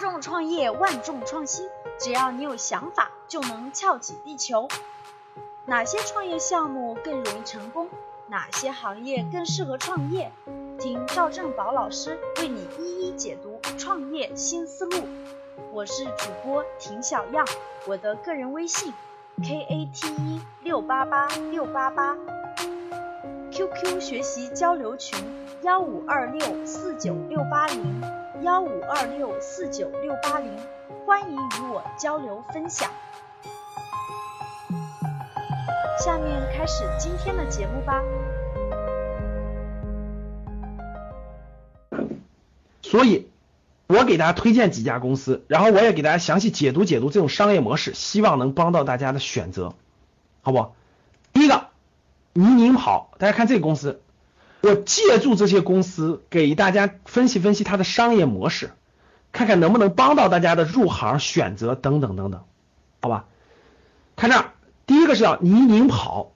众创业，万众创新。只要你有想法，就能翘起地球。哪些创业项目更容易成功？哪些行业更适合创业？听赵正宝老师为你一一解读创业新思路。我是主播婷小样，我的个人微信 k a t 一六八八六八八，QQ 学习交流群幺五二六四九六八零幺五二六四九六八零，欢迎与我交流分享。下面开始今天的节目吧。所以，我给大家推荐几家公司，然后我也给大家详细解读解读这种商业模式，希望能帮到大家的选择，好不？第一个，倪宁跑，大家看这个公司，我借助这些公司给大家分析分析它的商业模式，看看能不能帮到大家的入行选择等等等等，好吧？看这儿，第一个是叫倪宁跑，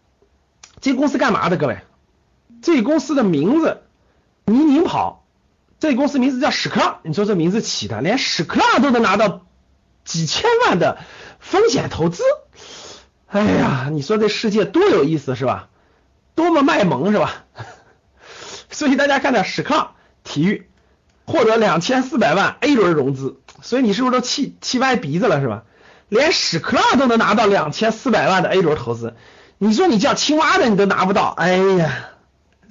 这公司干嘛的？各位，这公司的名字倪宁跑。这公司名字叫屎壳郎，你说这名字起的，连屎壳郎都能拿到几千万的风险投资，哎呀，你说这世界多有意思是吧？多么卖萌是吧？所以大家看到屎壳郎体育获得两千四百万 A 轮融资，所以你是不是都气气歪鼻子了是吧？连屎壳郎都能拿到两千四百万的 A 轮投资，你说你叫青蛙的你都拿不到，哎呀，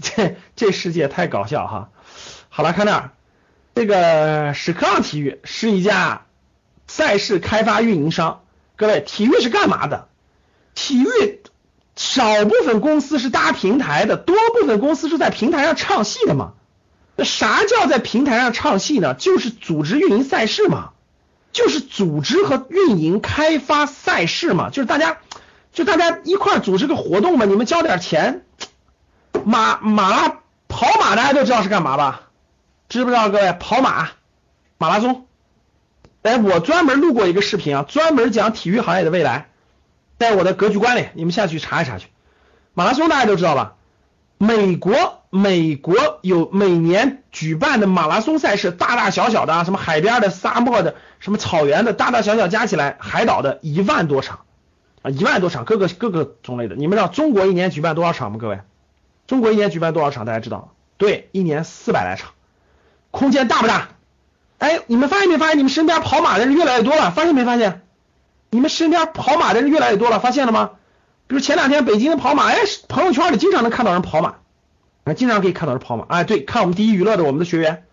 这这世界太搞笑哈！好了，看那儿，这个屎壳郎体育是一家赛事开发运营商。各位，体育是干嘛的？体育少部分公司是搭平台的，多部分公司是在平台上唱戏的嘛？那啥叫在平台上唱戏呢？就是组织运营赛事嘛，就是组织和运营开发赛事嘛，就是大家就大家一块组织个活动嘛，你们交点钱，马马拉跑马大家都知道是干嘛吧？知不知道各位跑马马拉松？哎，我专门录过一个视频啊，专门讲体育行业的未来，在我的格局观里，你们下去查一查去。马拉松大家都知道吧？美国美国有每年举办的马拉松赛事，大大小小的啊，什么海边的、沙漠的、什么草原的，大大小小加起来，海岛的一万多场啊，一万多场，各个各个种类的。你们知道中国一年举办多少场吗？各位，中国一年举办多少场？大家知道？对，一年四百来场。空间大不大？哎，你们发现没发现，你们身边跑马的人越来越多了？发现没发现？你们身边跑马的人越来越多了，发现了吗？比如前两天北京的跑马，哎，朋友圈里经常能看到人跑马，啊，经常可以看到人跑马。哎，对，看我们第一娱乐的我们的学员，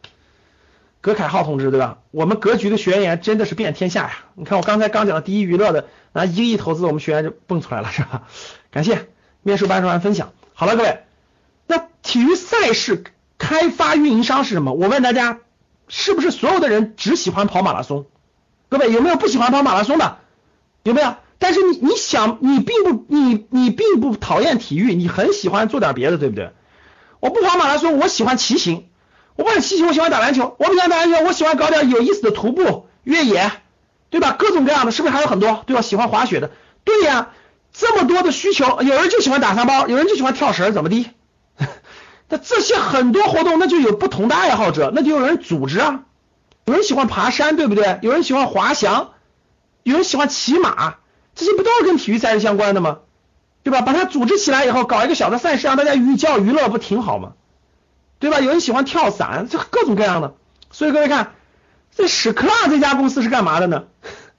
葛凯浩同志，对吧？我们格局的学员真的是遍天下呀！你看我刚才刚讲的第一娱乐的拿一个亿投资，我们学员就蹦出来了，是吧？感谢面试班授完分享。好了，各位，那体育赛事。开发运营商是什么？我问大家，是不是所有的人只喜欢跑马拉松？各位有没有不喜欢跑马拉松的？有没有？但是你你想，你并不你你并不讨厌体育，你很喜欢做点别的，对不对？我不跑马拉松，我喜欢骑行。我不喜欢骑行，我喜欢打篮球。我不喜欢打篮球，我喜欢搞点有意思的徒步、越野，对吧？各种各样的，是不是还有很多？对吧？喜欢滑雪的，对呀，这么多的需求，有人就喜欢打沙包，有人就喜欢跳绳，怎么的？那这些很多活动，那就有不同的爱好者，那就有人组织啊。有人喜欢爬山，对不对？有人喜欢滑翔，有人喜欢骑马，这些不都是跟体育赛事相关的吗？对吧？把它组织起来以后，搞一个小的赛事，让大家寓教于乐，不挺好吗？对吧？有人喜欢跳伞，这各种各样的。所以各位看，这屎壳郎这家公司是干嘛的呢？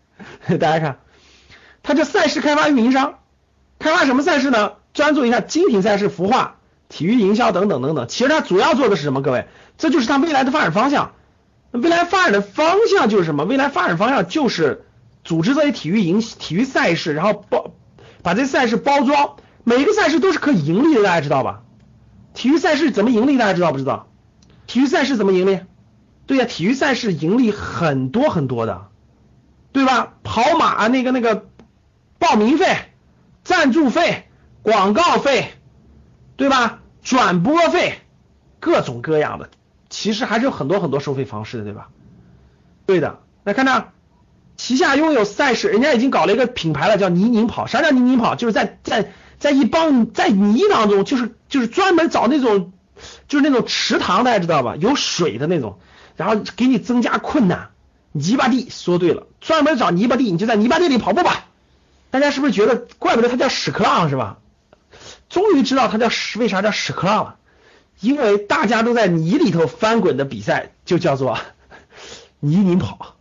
大家看，它这赛事开发运营商，开发什么赛事呢？专注一下精品赛事、孵化。体育营销等等等等，其实它主要做的是什么？各位，这就是它未来的发展方向。未来发展的方向就是什么？未来发展方向就是组织这些体育营、体育赛事，然后包把这赛事包装，每一个赛事都是可以盈利的，大家知道吧？体育赛事怎么盈利？大家知道不知道？体育赛事怎么盈利？对呀，体育赛事盈利很多很多的，对吧？跑马那个那个报名费、赞助费、广告费。对吧？转播费，各种各样的，其实还是有很多很多收费方式的，对吧？对的，来看这，旗下拥有赛事，人家已经搞了一个品牌了，叫泥泞跑。啥叫泥泞跑？就是在在在一帮在泥当中，就是就是专门找那种就是那种池塘，大家知道吧？有水的那种，然后给你增加困难，泥巴地说对了，专门找泥巴地，你就在泥巴地里跑步吧。大家是不是觉得怪不得它叫屎壳郎是吧？终于知道它叫屎为啥叫屎壳郎了，因为大家都在泥里头翻滚的比赛就叫做 泥泞跑。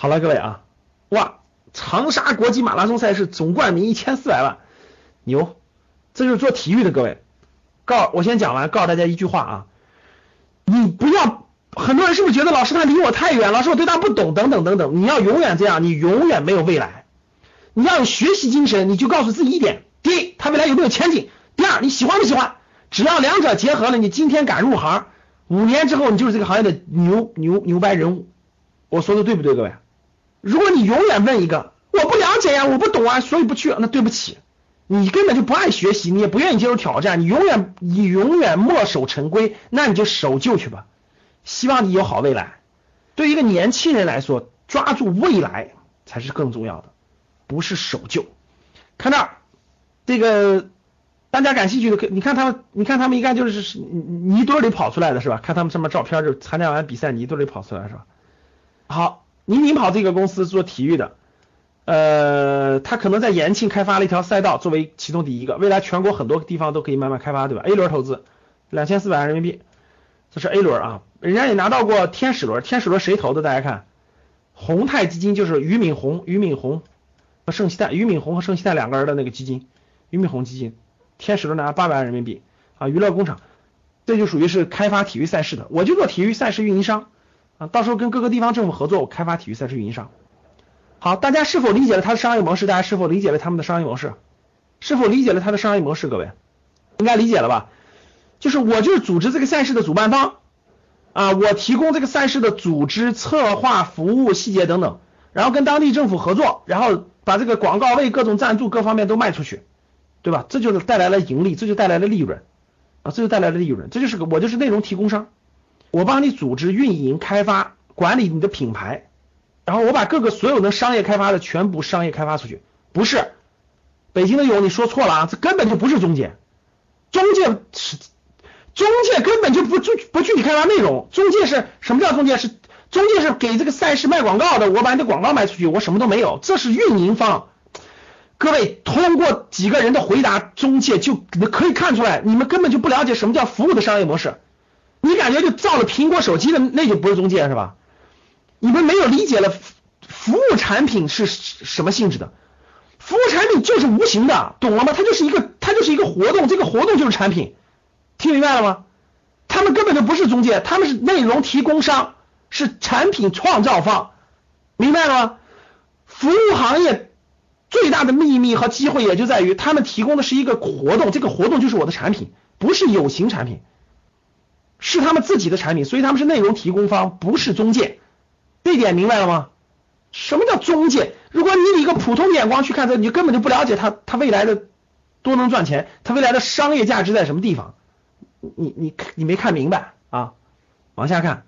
好了，各位啊，哇，长沙国际马拉松赛事总冠名一千四百万，牛！这就是做体育的各位。告我先讲完，告诉大家一句话啊，你不要。很多人是不是觉得老师他离我太远？老师我对他不懂，等等等等。你要永远这样，你永远没有未来。你要有学习精神，你就告诉自己一点：第一，他未来有没有前景？第二，你喜欢不喜欢？只要两者结合了，你今天敢入行，五年之后你就是这个行业的牛牛牛掰人物。我说的对不对，各位？如果你永远问一个我不了解呀，我不懂啊，所以不去，那对不起，你根本就不爱学习，你也不愿意接受挑战，你永远你永远墨守成规，那你就守旧去吧。希望你有好未来。对一个年轻人来说，抓住未来才是更重要的，不是守旧。看那儿，这个大家感兴趣的，你看他们，你看他们一看就是泥堆里跑出来的是吧？看他们什么照片，就参加完比赛泥堆里跑出来是吧？好，倪宁跑这个公司做体育的，呃，他可能在延庆开发了一条赛道，作为其中第一个，未来全国很多地方都可以慢慢开发，对吧？A 轮投资两千四百万人民币，这是 A 轮啊。人家也拿到过天使轮，天使轮谁投的？大家看，宏泰基金就是俞敏洪、俞敏洪和盛希泰，俞敏洪和盛希泰两个人的那个基金，俞敏洪基金，天使轮拿八百万人民币啊，娱乐工厂，这就属于是开发体育赛事的，我就做体育赛事运营商啊，到时候跟各个地方政府合作，我开发体育赛事运营商。好，大家是否理解了他的商业模式？大家是否理解了他们的商业模式？是否理解了他的商业模式？各位应该理解了吧？就是我就是组织这个赛事的主办方。啊，我提供这个赛事的组织、策划、服务细节等等，然后跟当地政府合作，然后把这个广告位、各种赞助各方面都卖出去，对吧？这就是带来了盈利，这就带来了利润啊，这就带来了利润，这就是个我就是内容提供商，我帮你组织、运营、开发、管理你的品牌，然后我把各个所有能商业开发的全部商业开发出去，不是北京的有你说错了啊，这根本就不是中介，中介是。中介根本就不具不具体开发内容，中介是什么叫中介？是中介是给这个赛事卖广告的，我把你的广告卖出去，我什么都没有，这是运营方。各位通过几个人的回答，中介就可以看出来，你们根本就不了解什么叫服务的商业模式。你感觉就造了苹果手机的那就不是中介是吧？你们没有理解了服务产品是什么性质的？服务产品就是无形的，懂了吗？它就是一个它就是一个活动，这个活动就是产品。听明白了吗？他们根本就不是中介，他们是内容提供商，是产品创造方，明白了吗？服务行业最大的秘密和机会也就在于，他们提供的是一个活动，这个活动就是我的产品，不是有形产品，是他们自己的产品，所以他们是内容提供方，不是中介，这点明白了吗？什么叫中介？如果你以一个普通眼光去看它，你就根本就不了解他，他未来的多能赚钱，他未来的商业价值在什么地方？你你你没看明白啊？往下看，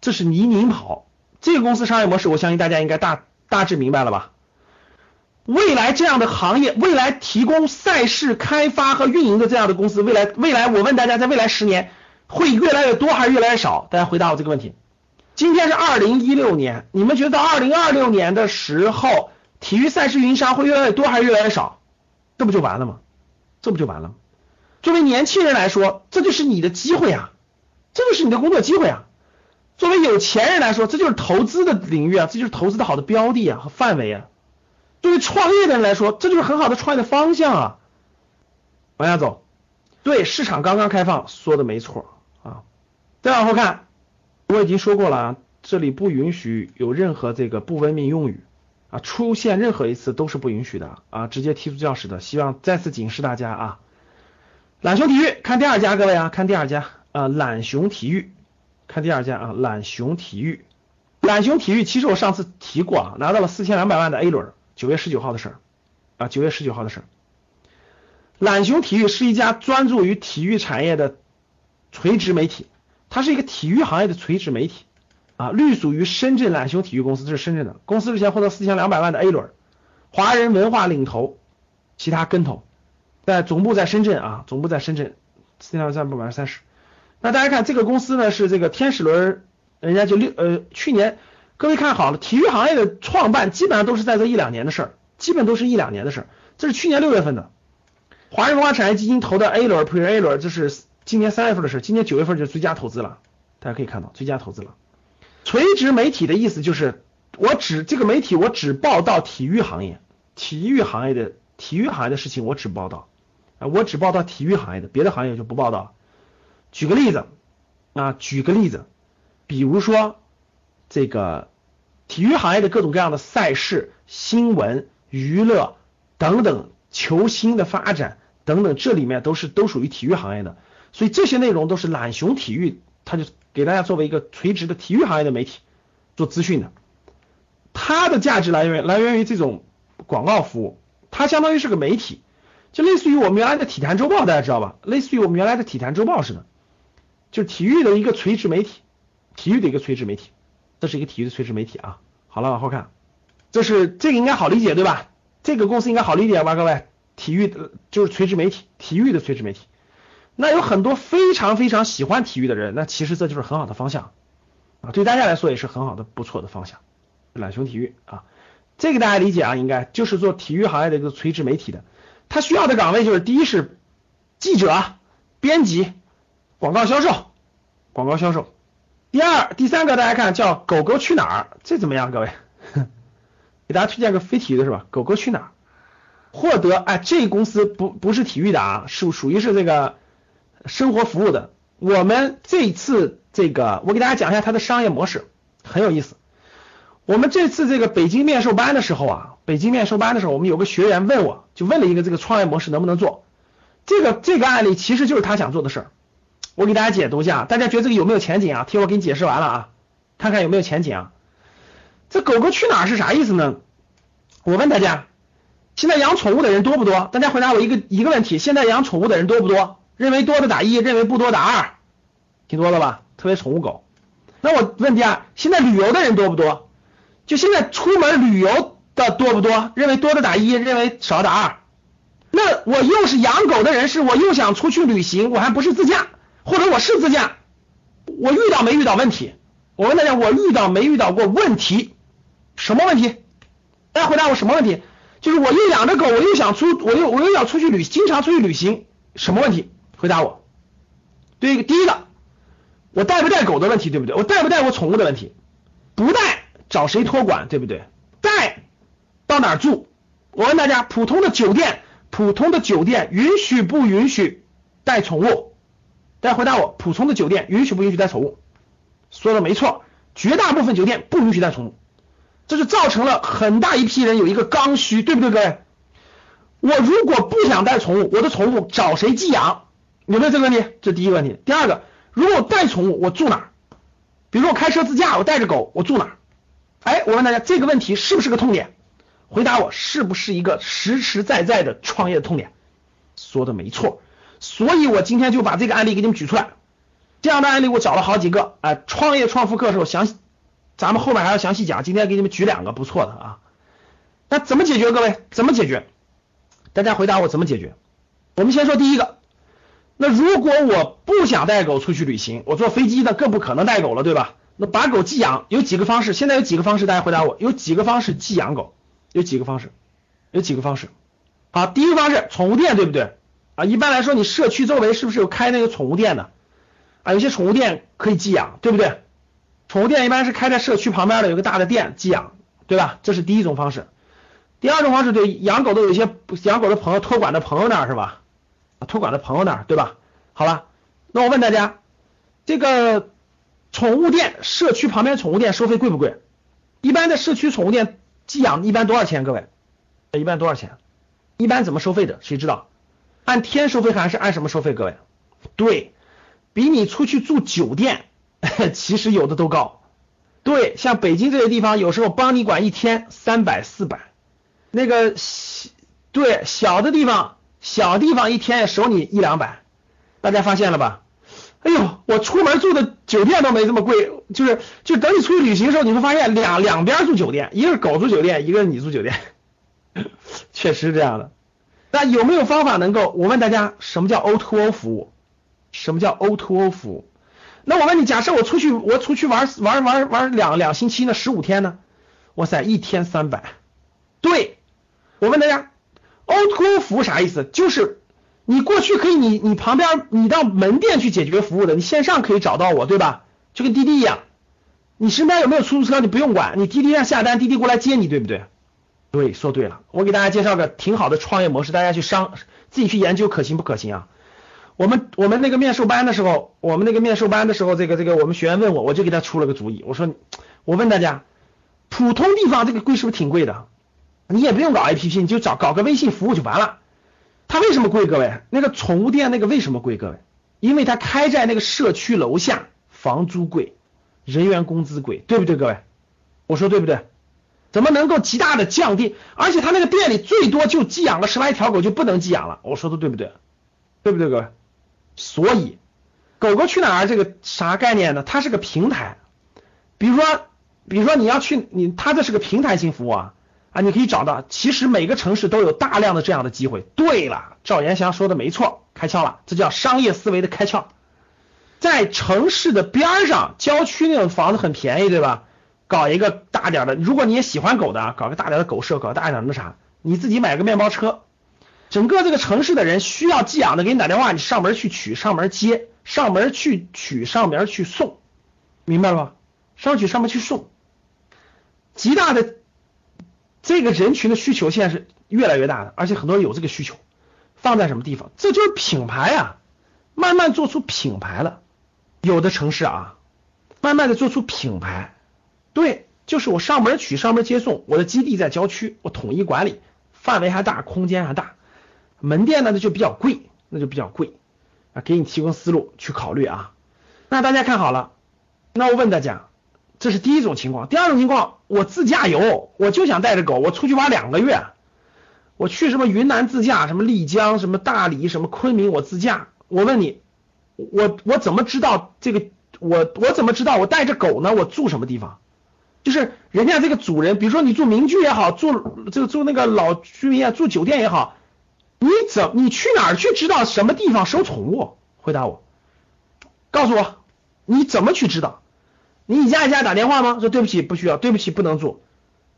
这是倪宁跑这个公司商业模式，我相信大家应该大大致明白了吧？未来这样的行业，未来提供赛事开发和运营的这样的公司，未来未来我问大家，在未来十年会越来越多还是越来越少？大家回答我这个问题。今天是二零一六年，你们觉得到二零二六年的时候，体育赛事运营商会越来越多还是越来越少？这不就完了吗？这不就完了吗？作为年轻人来说，这就是你的机会啊，这就是你的工作机会啊。作为有钱人来说，这就是投资的领域啊，这就是投资的好的标的啊和范围啊。作为创业的人来说，这就是很好的创业的方向啊。往下走，对市场刚刚开放，说的没错。再往后看，我已经说过了啊，这里不允许有任何这个不文明用语啊，出现任何一次都是不允许的啊，直接踢出教室的。希望再次警示大家啊。懒熊体育看第二家，各位啊，看第二家啊，懒熊体育看第二家啊，懒熊体育，懒熊体育其实我上次提过啊，拿到了四千两百万的 A 轮，九月十九号的事儿啊，九月十九号的事儿。懒熊体育是一家专注于体育产业的垂直媒体，它是一个体育行业的垂直媒体啊，隶属于深圳揽熊体育公司，这是深圳的公司，之前获得四千两百万的 A 轮，华人文化领头，其他跟投。在总部在深圳啊，总部在深圳，四千三百分之三十。那大家看这个公司呢，是这个天使轮，人家就六呃去年各位看好了，体育行业的创办基本上都是在这一两年的事儿，基本都是一两年的事儿。这是去年六月份的，华人文化产业基金投的 A 轮、，Pre-A 轮，这是今年三月份的事，今年九月份就最佳投资了。大家可以看到，最佳投资了。垂直媒体的意思就是，我只这个媒体我只报道体育行业，体育行业的体育行业的事情我只报道，啊，我只报道体育行业的，别的行业就不报道。举个例子，啊，举个例子，比如说这个。体育行业的各种各样的赛事、新闻、娱乐等等，球星的发展等等，这里面都是都属于体育行业的，所以这些内容都是懒熊体育，它就给大家作为一个垂直的体育行业的媒体做资讯的，它的价值来源来源于这种广告服务，它相当于是个媒体，就类似于我们原来的体坛周报，大家知道吧？类似于我们原来的体坛周报似的，就体育的一个垂直媒体，体育的一个垂直媒体。这是一个体育的垂直媒体啊，好了，往后看，这是这个应该好理解对吧？这个公司应该好理解吧，各位，体育的就是垂直媒体，体育的垂直媒体。那有很多非常非常喜欢体育的人，那其实这就是很好的方向啊，对大家来说也是很好的不错的方向。懒熊体育啊，这个大家理解啊，应该就是做体育行业的一个垂直媒体的，他需要的岗位就是第一是记者、编辑、广告销售、广告销售。第二、第三个大家看叫狗狗去哪儿，这怎么样？各位，给大家推荐个非体育的是吧？狗狗去哪儿？获得哎，这公司不不是体育的啊，属属于是这个生活服务的。我们这次这个，我给大家讲一下它的商业模式，很有意思。我们这次这个北京面授班的时候啊，北京面授班的时候，我们有个学员问我，就问了一个这个创业模式能不能做？这个这个案例其实就是他想做的事儿。我给大家解读一下，大家觉得这个有没有前景啊？听我给你解释完了啊，看看有没有前景啊？这狗狗去哪儿是啥意思呢？我问大家，现在养宠物的人多不多？大家回答我一个一个问题：现在养宠物的人多不多？认为多的打一，认为不多打二，挺多的吧？特别宠物狗。那我问第二，现在旅游的人多不多？就现在出门旅游的多不多？认为多的打一，认为少打二。那我又是养狗的人士，我又想出去旅行，我还不是自驾。或者我是自驾，我遇到没遇到问题？我问大家，我遇到没遇到过问题？什么问题？大家回答我什么问题？就是我又养着狗，我又想出，我又我又要出去旅，经常出去旅行，什么问题？回答我。对一个，第一个，我带不带狗的问题，对不对？我带不带我宠物的问题？不带，找谁托管，对不对？带，到哪儿住？我问大家，普通的酒店，普通的酒店允许不允许带宠物？大家回答我，普通的酒店允许不允许带宠物？说的没错，绝大部分酒店不允许带宠物，这就造成了很大一批人有一个刚需，对不对，各位？我如果不想带宠物，我的宠物找谁寄养？有没有这个问题？这第一个问题。第二个，如果我带宠物，我住哪？比如说我开车自驾，我带着狗，我住哪？哎，我问大家这个问题是不是个痛点？回答我，是不是一个实实在在的创业的痛点？说的没错。所以，我今天就把这个案例给你们举出来。这样的案例我找了好几个，哎，创业创富课的时候详细，咱们后面还要详细讲。今天给你们举两个不错的啊。那怎么解决？各位怎么解决？大家回答我怎么解决？我们先说第一个。那如果我不想带狗出去旅行，我坐飞机呢更不可能带狗了，对吧？那把狗寄养有几个方式？现在有几个方式？大家回答我，有几个方式寄养狗？有几个方式？有几个方式？好，第一个方式，宠物店，对不对？啊，一般来说，你社区周围是不是有开那个宠物店的？啊，有些宠物店可以寄养，对不对？宠物店一般是开在社区旁边的，有个大的店寄养，对吧？这是第一种方式。第二种方式，对养狗的有些养狗的朋友托管的朋友那儿是吧？托管的朋友那儿，对吧？好了，那我问大家，这个宠物店社区旁边宠物店收费贵不贵？一般的社区宠物店寄养一般多少钱？各位，一般多少钱？一般怎么收费的？谁知道？按天收费还是按什么收费？各位，对比你出去住酒店，其实有的都高。对，像北京这些地方，有时候帮你管一天三百四百，那个对小的地方，小地方一天也收你一两百。大家发现了吧？哎呦，我出门住的酒店都没这么贵，就是就等你出去旅行的时候，你会发现两两边住酒店，一个是狗住酒店，一个是你住酒店，确实是这样的。那有没有方法能够？我问大家，什么叫 O to O 服务？什么叫 O to O 服务？那我问你，假设我出去我出去玩玩玩玩两两星期呢，十五天呢？哇塞，一天三百。对，我问大家，O2O 服务啥意思？就是你过去可以你你旁边你到门店去解决服务的，你线上可以找到我，对吧？就跟滴滴一样，你身边有没有出租车你不用管，你滴滴上下单，滴滴过来接你，对不对？对，说对了。我给大家介绍个挺好的创业模式，大家去商自己去研究可行不可行啊？我们我们那个面授班的时候，我们那个面授班的时候，这个这个我们学员问我，我就给他出了个主意，我说我问大家，普通地方这个贵是不是挺贵的？你也不用搞 APP，你就找搞个微信服务就完了。它为什么贵？各位，那个宠物店那个为什么贵？各位，因为它开在那个社区楼下，房租贵，人员工资贵，对不对？各位，我说对不对？怎么能够极大的降低？而且他那个店里最多就寄养个十来条狗，就不能寄养了。我说的对不对？对不对，各位？所以，狗狗去哪儿这个啥概念呢？它是个平台，比如说，比如说你要去你，它这是个平台性服务啊啊，你可以找到，其实每个城市都有大量的这样的机会。对了，赵延祥说的没错，开窍了，这叫商业思维的开窍。在城市的边上，郊区那种房子很便宜，对吧？搞一个大点的，如果你也喜欢狗的，搞个大点的狗舍，搞大点的那啥，你自己买个面包车。整个这个城市的人需要寄养的，给你打电话，你上门去取，上门接，上门去取，上门去送，明白了吧？上去上门去送，极大的这个人群的需求现在是越来越大的，而且很多人有这个需求，放在什么地方？这就是品牌啊，慢慢做出品牌了。有的城市啊，慢慢的做出品牌，对，就是我上门取，上门接送，我的基地在郊区，我统一管理，范围还大，空间还大。门店呢，那就比较贵，那就比较贵啊，给你提供思路去考虑啊。那大家看好了，那我问大家，这是第一种情况。第二种情况，我自驾游，我就想带着狗，我出去玩两个月，我去什么云南自驾，什么丽江，什么大理，什么昆明，我自驾。我问你，我我怎么知道这个？我我怎么知道我带着狗呢？我住什么地方？就是人家这个主人，比如说你住民居也好，住这个住那个老居民啊，住酒店也好。你怎你去哪儿去知道什么地方收宠物？回答我，告诉我你怎么去知道？你一家一家打电话吗？说对不起不需要，对不起不能住。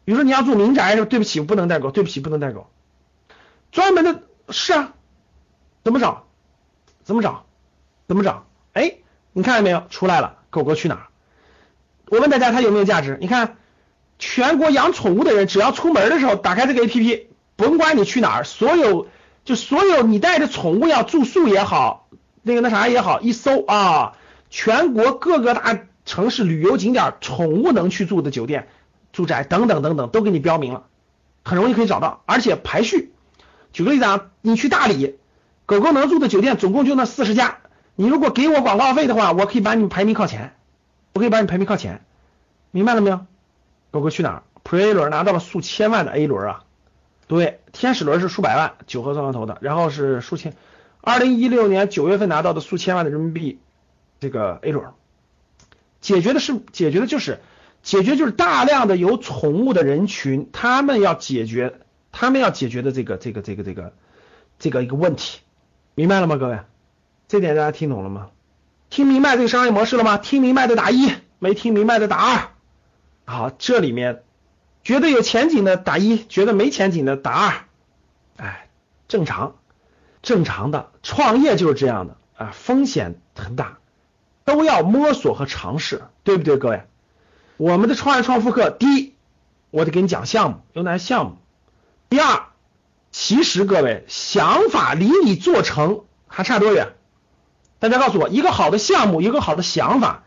比如说你要住民宅，说对不起不能带狗，对不起不能带狗。专门的是啊，怎么找？怎么找？怎么找？哎，你看见没有？出来了，狗狗去哪儿？我问大家它有没有价值？你看，全国养宠物的人只要出门的时候打开这个 APP，甭管你去哪儿，所有。就所有你带着宠物要住宿也好，那个那啥也好，一搜啊，全国各个大城市旅游景点宠物能去住的酒店、住宅等等等等都给你标明了，很容易可以找到，而且排序。举个例子啊，你去大理，狗狗能住的酒店总共就那四十家，你如果给我广告费的话，我可以把你排名靠前，我可以把你排名靠前，明白了没有？狗狗去哪儿？Pre A 轮拿到了数千万的 A 轮啊！对，天使轮是数百万，九合双投的，然后是数千，二零一六年九月份拿到的数千万的人民币，这个 A 轮，解决的是解决的就是解决就是大量的有宠物的人群，他们要解决他们要解决的这个这个这个这个这个一个问题，明白了吗，各位？这点大家听懂了吗？听明白这个商业模式了吗？听明白的打一，没听明白的打二。好，这里面。觉得有前景的打一，觉得没前景的打二，哎，正常，正常的创业就是这样的啊，风险很大，都要摸索和尝试，对不对，各位？我们的创业创富课，第一，我得给你讲项目，有哪些项目？第二，其实各位想法离你做成还差多远？大家告诉我，一个好的项目，一个好的想法，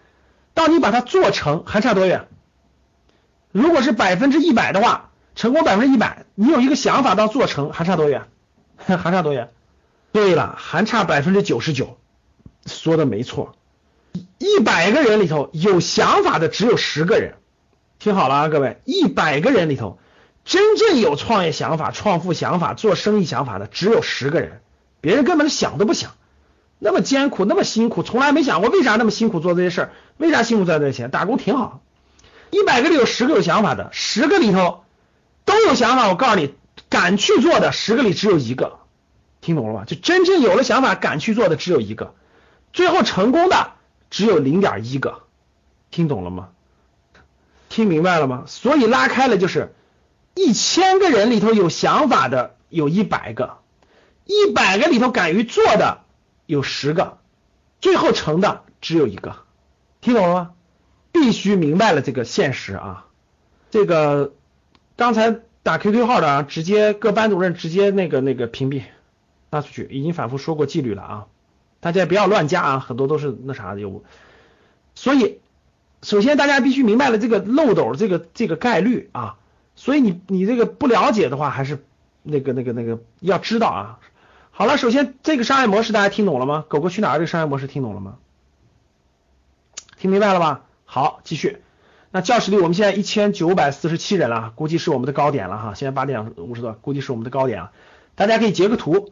到你把它做成还差多远？如果是百分之一百的话，成功百分之一百，你有一个想法到做成还差多远？还差多远？对了，还差百分之九十九，说的没错。一百个人里头有想法的只有十个人，听好了啊，各位，一百个人里头真正有创业想法、创富想法、做生意想法的只有十个人，别人根本想都不想。那么艰苦，那么辛苦，从来没想过为啥那么辛苦做这些事儿？为啥辛苦赚这些钱？打工挺好。一百个里有十个有想法的，十个里头都有想法。我告诉你，敢去做的十个里只有一个，听懂了吗？就真正有了想法敢去做的只有一个，最后成功的只有零点一个，听懂了吗？听明白了吗？所以拉开了就是一千个人里头有想法的有一百个，一百个里头敢于做的有十个，最后成的只有一个，听懂了吗？必须明白了这个现实啊！这个刚才打 QQ 号的啊，直接各班主任直接那个那个屏蔽发出去，已经反复说过纪律了啊，大家不要乱加啊，很多都是那啥的业务，所以。首先，大家必须明白了这个漏斗这个这个概率啊，所以你你这个不了解的话，还是那个那个那个要知道啊。好了，首先这个商业模式大家听懂了吗？狗狗去哪儿这个商业模式听懂了吗？听明白了吧？好，继续。那教室里我们现在一千九百四十七人了，估计是我们的高点了哈。现在八点五十多，估计是我们的高点啊。大家可以截个图，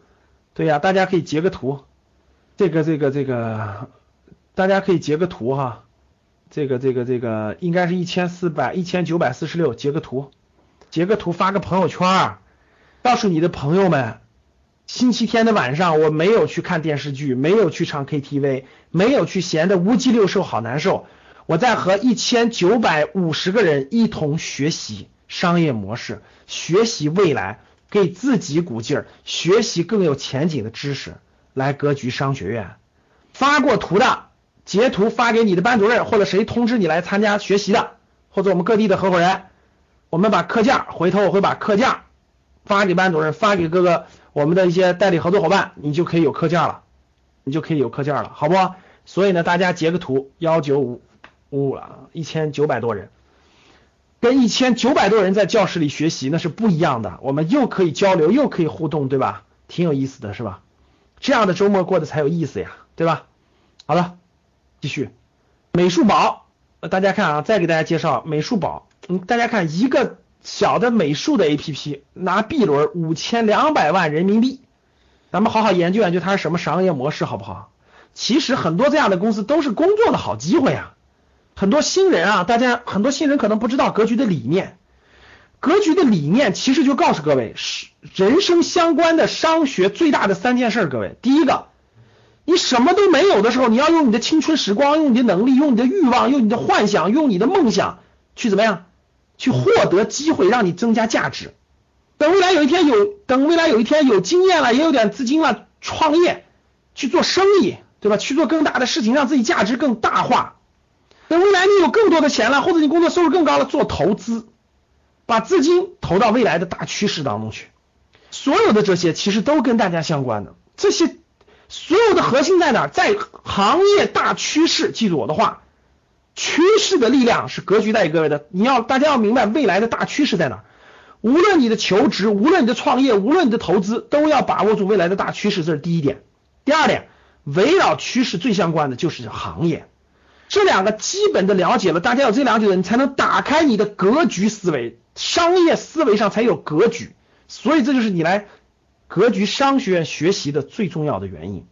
对呀，大家可以截个图。这个这个这个，大家可以截个图哈。这个这个这个应该是一千四百一千九百四十六，截个图，截个图发个朋友圈，告诉你的朋友们，星期天的晚上我没有去看电视剧，没有去唱 KTV，没有去闲的无鸡六兽好难受，我在和一千九百五十个人一同学习商业模式，学习未来，给自己鼓劲儿，学习更有前景的知识，来格局商学院，发过图的。截图发给你的班主任或者谁通知你来参加学习的，或者我们各地的合伙人，我们把课件回头我会把课件发给班主任，发给各个我们的一些代理合作伙伴，你就可以有课件了，你就可以有课件了，好不？所以呢，大家截个图，幺九五五了，一千九百多人，跟一千九百多人在教室里学习那是不一样的，我们又可以交流，又可以互动，对吧？挺有意思的是吧？这样的周末过得才有意思呀，对吧？好了。继续，美术宝，大家看啊，再给大家介绍美术宝。嗯，大家看一个小的美术的 APP，拿 B 轮五千两百万人民币，咱们好好研究研究它是什么商业模式，好不好？其实很多这样的公司都是工作的好机会啊。很多新人啊，大家很多新人可能不知道格局的理念，格局的理念其实就告诉各位，是人生相关的商学最大的三件事，各位，第一个。你什么都没有的时候，你要用你的青春时光，用你的能力，用你的欲望，用你的幻想，用你的梦想去怎么样？去获得机会，让你增加价值。等未来有一天有，等未来有一天有经验了，也有点资金了，创业去做生意，对吧？去做更大的事情，让自己价值更大化。等未来你有更多的钱了，或者你工作收入更高了，做投资，把资金投到未来的大趋势当中去。所有的这些其实都跟大家相关的这些。所有的核心在哪？在行业大趋势。记住我的话，趋势的力量是格局带给各位的。你要大家要明白未来的大趋势在哪。无论你的求职，无论你的创业，无论你的投资，都要把握住未来的大趋势。这是第一点。第二点，围绕趋势最相关的就是行业。这两个基本的了解了，大家有这两点，你才能打开你的格局思维，商业思维上才有格局。所以这就是你来。格局商学院学习的最重要的原因，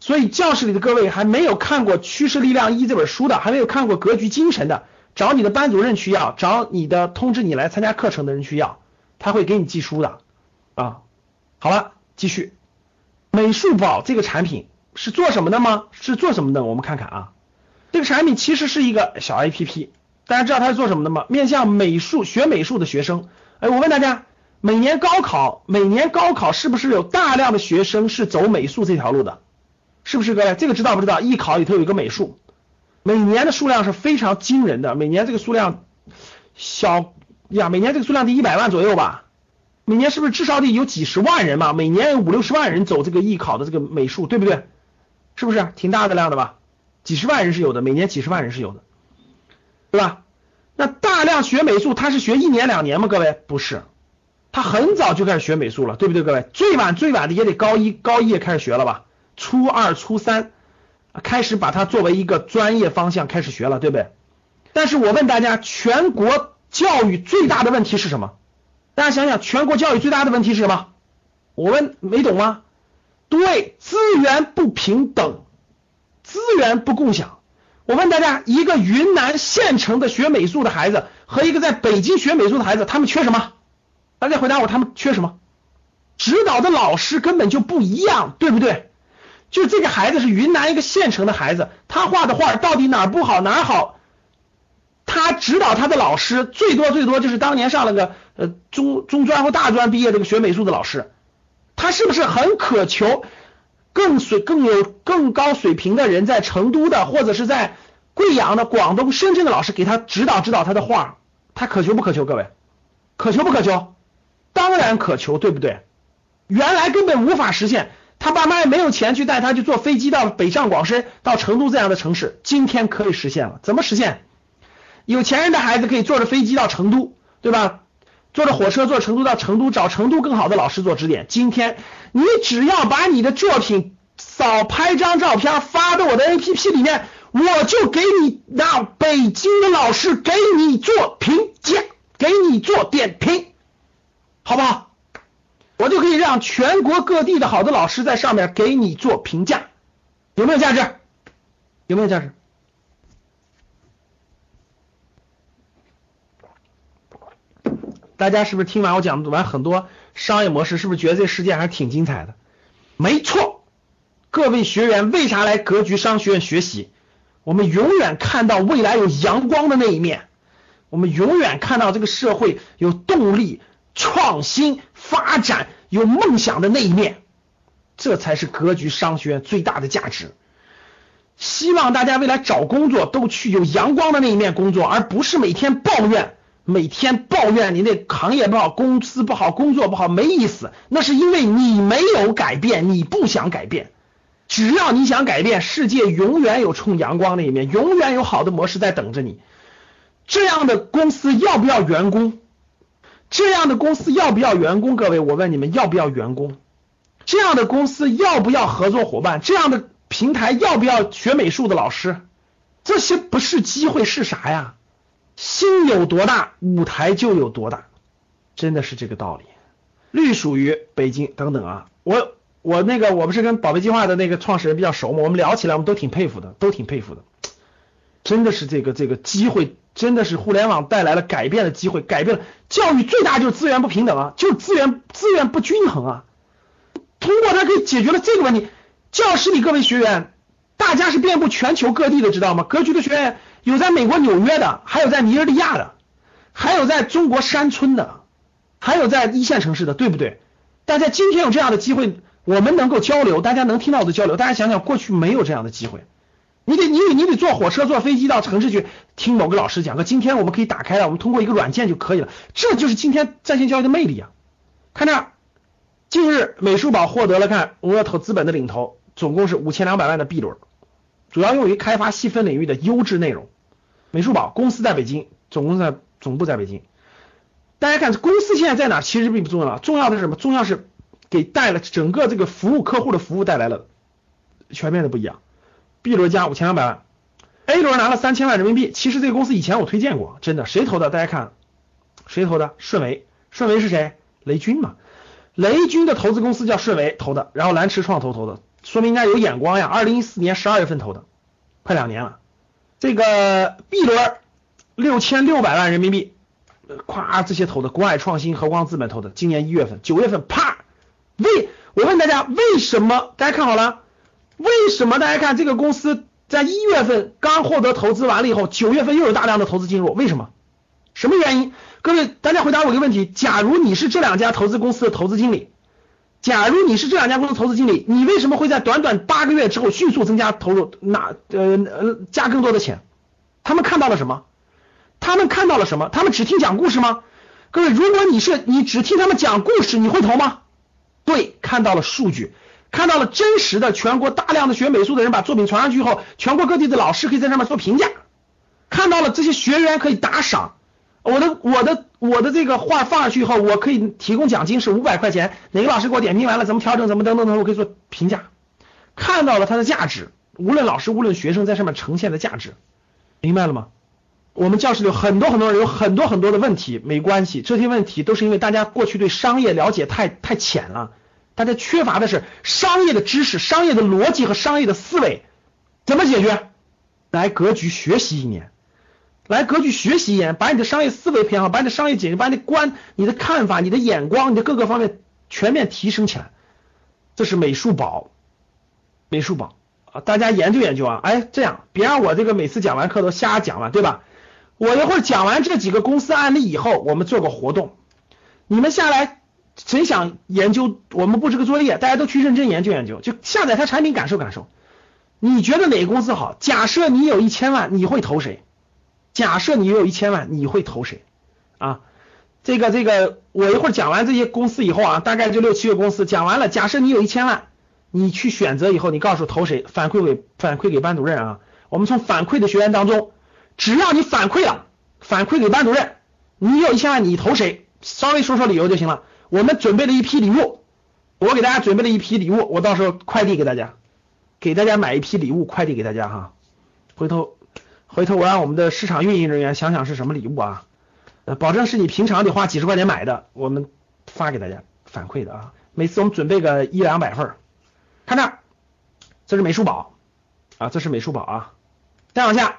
所以教室里的各位还没有看过《趋势力量一》这本书的，还没有看过《格局精神》的，找你的班主任去要，找你的通知你来参加课程的人去要，他会给你寄书的啊。好了，继续，美术宝这个产品是做什么的吗？是做什么的？我们看看啊，这个产品其实是一个小 APP，大家知道他是做什么的吗？面向美术学美术的学生。哎，我问大家。每年高考，每年高考是不是有大量的学生是走美术这条路的？是不是各位？这个知道不知道？艺考里头有一个美术，每年的数量是非常惊人的。每年这个数量小呀，每年这个数量得一百万左右吧？每年是不是至少得有几十万人嘛？每年五六十万人走这个艺考的这个美术，对不对？是不是挺大的量的吧？几十万人是有的，每年几十万人是有的，对吧？那大量学美术，他是学一年两年吗？各位不是。他很早就开始学美术了，对不对，各位？最晚最晚的也得高一高一也开始学了吧？初二初三开始把它作为一个专业方向开始学了，对不对？但是我问大家，全国教育最大的问题是什么？大家想想，全国教育最大的问题是什么？我问没懂吗？对，资源不平等，资源不共享。我问大家，一个云南县城的学美术的孩子和一个在北京学美术的孩子，他们缺什么？大家回答我，他们缺什么？指导的老师根本就不一样，对不对？就这个孩子是云南一个县城的孩子，他画的画到底哪不好哪好？他指导他的老师最多最多就是当年上了个呃中中专或大专毕业这个学美术的老师，他是不是很渴求更水更有更高水平的人在成都的或者是在贵阳的广东深圳的老师给他指导指导他的画，他渴求不可求？各位，渴求不可求？当然渴求，对不对？原来根本无法实现，他爸妈也没有钱去带他去坐飞机到北上广深到成都这样的城市，今天可以实现了，怎么实现？有钱人的孩子可以坐着飞机到成都，对吧？坐着火车坐成都到成都找成都更好的老师做指点。今天你只要把你的作品扫拍张照片发到我的 APP 里面，我就给你让北京的老师给你做评价，给你做点评，好不好？我就可以让全国各地的好的老师在上面给你做评价，有没有价值？有没有价值？大家是不是听完我讲完很多商业模式，是不是觉得这世界还是挺精彩的？没错，各位学员为啥来格局商学院学习？我们永远看到未来有阳光的那一面，我们永远看到这个社会有动力、创新、发展、有梦想的那一面，这才是格局商学院最大的价值。希望大家未来找工作都去有阳光的那一面工作，而不是每天抱怨。每天抱怨你那行业不好，公司不好，工作不好，没意思。那是因为你没有改变，你不想改变。只要你想改变，世界永远有冲阳光那一面，永远有好的模式在等着你。这样的公司要不要员工？这样的公司要不要员工？各位，我问你们要不要员工？这样的公司要不要合作伙伴？这样的平台要不要学美术的老师？这些不是机会是啥呀？心有多大，舞台就有多大，真的是这个道理。隶属于北京等等啊，我我那个我不是跟宝贝计划的那个创始人比较熟吗？我们聊起来，我们都挺佩服的，都挺佩服的。真的是这个这个机会，真的是互联网带来了改变的机会，改变了教育最大就是资源不平等啊，就是资源资源不均衡啊。通过它可以解决了这个问题。教室里各位学员，大家是遍布全球各地的，知道吗？格局的学员。有在美国纽约的，还有在尼日利亚的，还有在中国山村的，还有在一线城市的，对不对？大家今天有这样的机会，我们能够交流，大家能听到我的交流。大家想想，过去没有这样的机会，你得你得你得坐火车坐飞机到城市去听某个老师讲课。今天我们可以打开了，我们通过一个软件就可以了。这就是今天在线教育的魅力啊！看这，近日美术宝获得了看额投资本的领投，总共是五千两百万的 B 轮，主要用于开发细分领域的优质内容。美术宝公司在北京，总公司在总部在北京。大家看，公司现在在哪？其实并不重要，重要的是什么？重要是给带了整个这个服务客户的服务带来了全面的不一样。B 轮加五千两百万，A 轮拿了三千万人民币。其实这个公司以前我推荐过，真的，谁投的？大家看，谁投的？顺为，顺为是谁？雷军嘛。雷军的投资公司叫顺为投的，然后蓝驰创投投的，说明人家有眼光呀。二零一四年十二月份投的，快两年了。这个 B 轮六千六百万人民币，咵这些投的，国海创新、和光资本投的，今年一月份、九月份，啪，为我问大家为什么？大家看好了，为什么？大家看这个公司在一月份刚获得投资完了以后，九月份又有大量的投资进入，为什么？什么原因？各位，大家回答我一个问题：假如你是这两家投资公司的投资经理？假如你是这两家公司投资经理，你为什么会在短短八个月之后迅速增加投入，拿呃呃加更多的钱？他们看到了什么？他们看到了什么？他们只听讲故事吗？各位，如果你是你只听他们讲故事，你会投吗？对，看到了数据，看到了真实的全国大量的学美术的人把作品传上去以后，全国各地的老师可以在上面做评价，看到了这些学员可以打赏。我的我的我的这个话放上去以后，我可以提供奖金是五百块钱。哪个老师给我点评完了，怎么调整，怎么等等等，我可以做评价。看到了它的价值，无论老师无论学生在上面呈现的价值，明白了吗？我们教室里有很多很多人有很多很多的问题，没关系，这些问题都是因为大家过去对商业了解太太浅了，大家缺乏的是商业的知识、商业的逻辑和商业的思维，怎么解决？来格局学习一年。来格局学习一眼，把你的商业思维培养好，把你的商业解决，把你的观、你的看法、你的眼光、你的各个方面全面提升起来。这是美术宝美术宝啊，大家研究研究啊，哎，这样别让我这个每次讲完课都瞎讲了，对吧？我一会儿讲完这几个公司案例以后，我们做个活动，你们下来谁想研究，我们布置个作业，大家都去认真研究研究，就下载它产品感受感受。你觉得哪个公司好？假设你有一千万，你会投谁？假设你有一千万，你会投谁？啊，这个这个，我一会儿讲完这些公司以后啊，大概就六七个公司讲完了。假设你有一千万，你去选择以后，你告诉投谁？反馈给反馈给班主任啊。我们从反馈的学员当中。只要你反馈了，反馈给班主任，你有一千万，你投谁？稍微说说理由就行了。我们准备了一批礼物，我给大家准备了一批礼物，我到时候快递给大家，给大家买一批礼物，快递给大家哈。回头回头我让我们的市场运营人员想想是什么礼物啊？呃，保证是你平常得花几十块钱买的，我们发给大家反馈的啊。每次我们准备个一两百份儿。看这，这是美术宝啊，这是美术宝啊。再往下。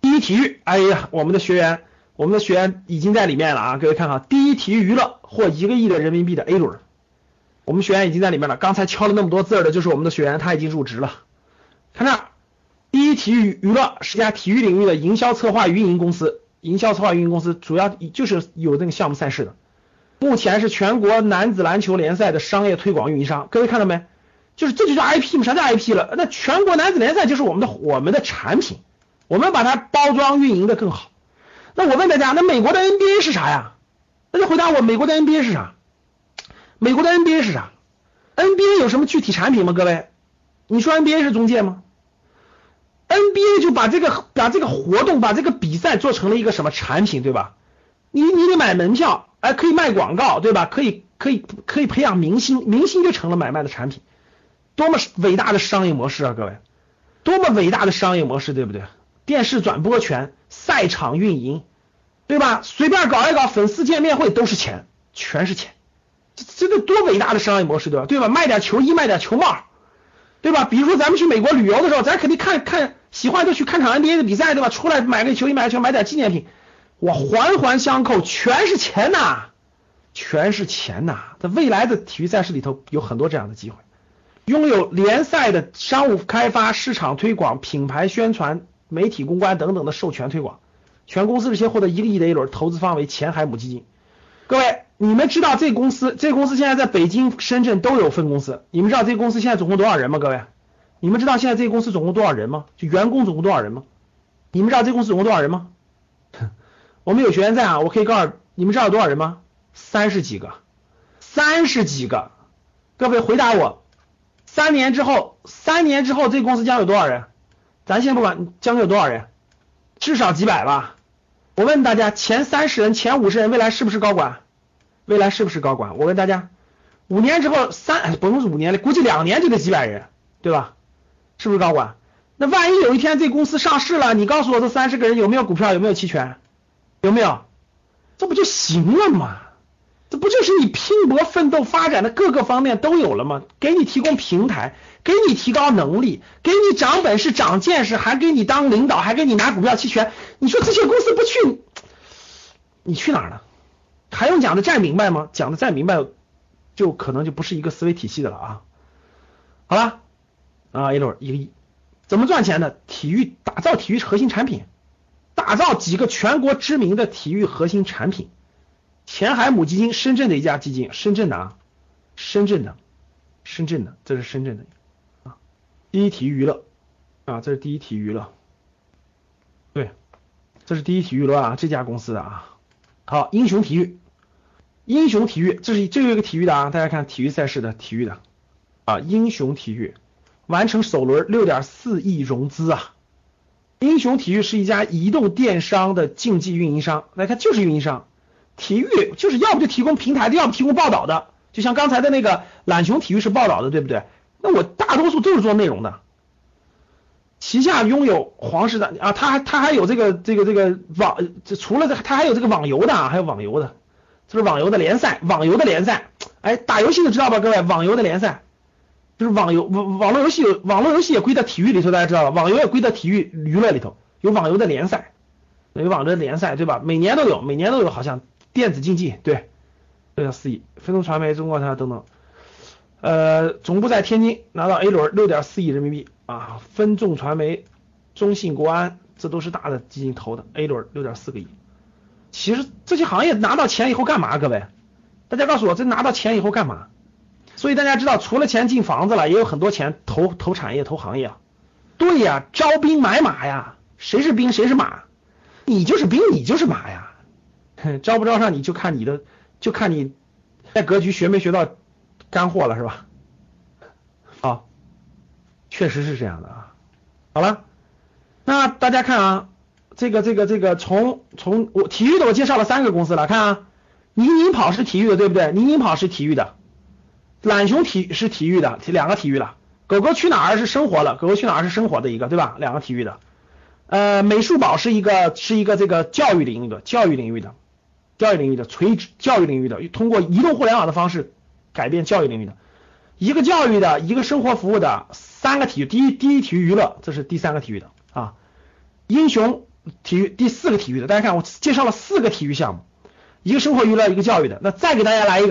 第一体育，哎呀，我们的学员，我们的学员已经在里面了啊！各位看好，第一体育娱乐获一个亿的人民币的 A 轮，我们学员已经在里面了。刚才敲了那么多字的，就是我们的学员，他已经入职了。看这，第一体育娱乐是家体育领域的营销策划运营公司，营销策划运营公司主要就是有那个项目赛事的，目前是全国男子篮球联赛的商业推广运营商。各位看到没？就是这就叫 IP 嘛？啥叫 IP 了？那全国男子联赛就是我们的我们的产品。我们把它包装运营的更好。那我问大家，那美国的 NBA 是啥呀？那就回答我，美国的 NBA 是啥？美国的 NBA 是啥？NBA 有什么具体产品吗？各位，你说 NBA 是中介吗？NBA 就把这个把这个活动把这个比赛做成了一个什么产品，对吧？你你得买门票，哎，可以卖广告，对吧？可以可以可以培养明星，明星就成了买卖的产品，多么伟大的商业模式啊，各位，多么伟大的商业模式，对不对？电视转播权、赛场运营，对吧？随便搞一搞粉丝见面会都是钱，全是钱，这这个多伟大的商业模式，对吧？对吧？卖点球衣，卖点球帽，对吧？比如说咱们去美国旅游的时候，咱肯定看看喜欢就去看场 NBA 的比赛，对吧？出来买个球衣，买个球，买点纪念品，哇，环环相扣，全是钱呐，全是钱呐！在未来的体育赛事里头，有很多这样的机会，拥有联赛的商务开发、市场推广、品牌宣传。媒体公关等等的授权推广，全公司日前获得一个亿的 A 轮，投资方为前海母基金。各位，你们知道这公司？这公司现在在北京、深圳都有分公司。你们知道这公司现在总共多少人吗？各位，你们知道现在这个公司总共多少人吗？就员工总共多少人吗？你们知道这公司总共多少人吗？我们有学员在啊，我可以告诉你们知道有多少人吗？三十几个，三十几个。各位回答我，三年之后，三年之后这个公司将有多少人？咱先不管将有多少人，至少几百吧。我问大家，前三十人、前五十人，未来是不是高管？未来是不是高管？我问大家，五年之后三，甭说五年了，估计两年就得几百人，对吧？是不是高管？那万一有一天这公司上市了，你告诉我这三十个人有没有股票，有没有期权，有没有？这不就行了吗？这不就是你拼搏奋斗发展的各个方面都有了吗？给你提供平台。给你提高能力，给你长本事、长见识，还给你当领导，还给你拿股票期权。你说这些公司不去，你去哪儿呢？还用讲的再明白吗？讲的再明白，就可能就不是一个思维体系的了啊。好了，啊，一轮一个亿，怎么赚钱的？体育打造体育核心产品，打造几个全国知名的体育核心产品。前海母基金，深圳的一家基金，深圳的啊，深圳的，深圳的，这是深圳的啊。第一体育娱乐啊，这是第一体育娱乐，对，这是第一体育娱乐啊，这家公司的啊。好，英雄体育，英雄体育，这是这有一个体育的啊，大家看体育赛事的体育的啊，英雄体育完成首轮六点四亿融资啊。英雄体育是一家移动电商的竞技运营商，来看就是运营商，体育就是要不就提供平台的，要不提供报道的，就像刚才的那个懒熊体育是报道的，对不对？那我大多数都是做内容的，旗下拥有皇室的啊，他还他还有这个这个这个网，这除了这他还有这个网游的啊，还有网游的，这是网游的联赛，网游的联赛，哎，打游戏的知道吧，各位，网游的联赛。就是网游网网络游戏有网络游戏也归在体育里头，大家知道吧？网游也归在体育娱乐里头，有网游的联赛，有网游联赛对吧？每年都有，每年都有，好像电子竞技对，六点四亿，分众传媒、中国台等等。呃，总部在天津，拿到 A 轮六点四亿人民币啊，分众传媒、中信国安，这都是大的基金投的 A 轮六点四个亿。其实这些行业拿到钱以后干嘛？各位，大家告诉我，这拿到钱以后干嘛？所以大家知道，除了钱进房子了，也有很多钱投投产业、投行业。对呀，招兵买马呀，谁是兵谁是马？你就是兵，你就是马呀。招不招上你就看你的，就看你在格局学没学到干货了，是吧？好，确实是这样的啊。好了，那大家看啊。这个这个这个从从我体育的我介绍了三个公司了，看啊，倪宁跑是体育的对不对？倪宁跑是体育的，懒熊体是体育的，两个体育的，狗狗去哪儿是生活了，狗狗去哪儿是生活的一个对吧？两个体育的，呃，美术宝是一个是一个这个教育领域的，教育领域的，教育领域的垂直教育领域的，通过移动互联网的方式改变教育领域的，一个教育的，一个生活服务的，三个体育，第一第一体育娱乐，这是第三个体育的啊，英雄。体育第四个体育的，大家看我介绍了四个体育项目，一个生活娱乐，一个教育的，那再给大家来一个。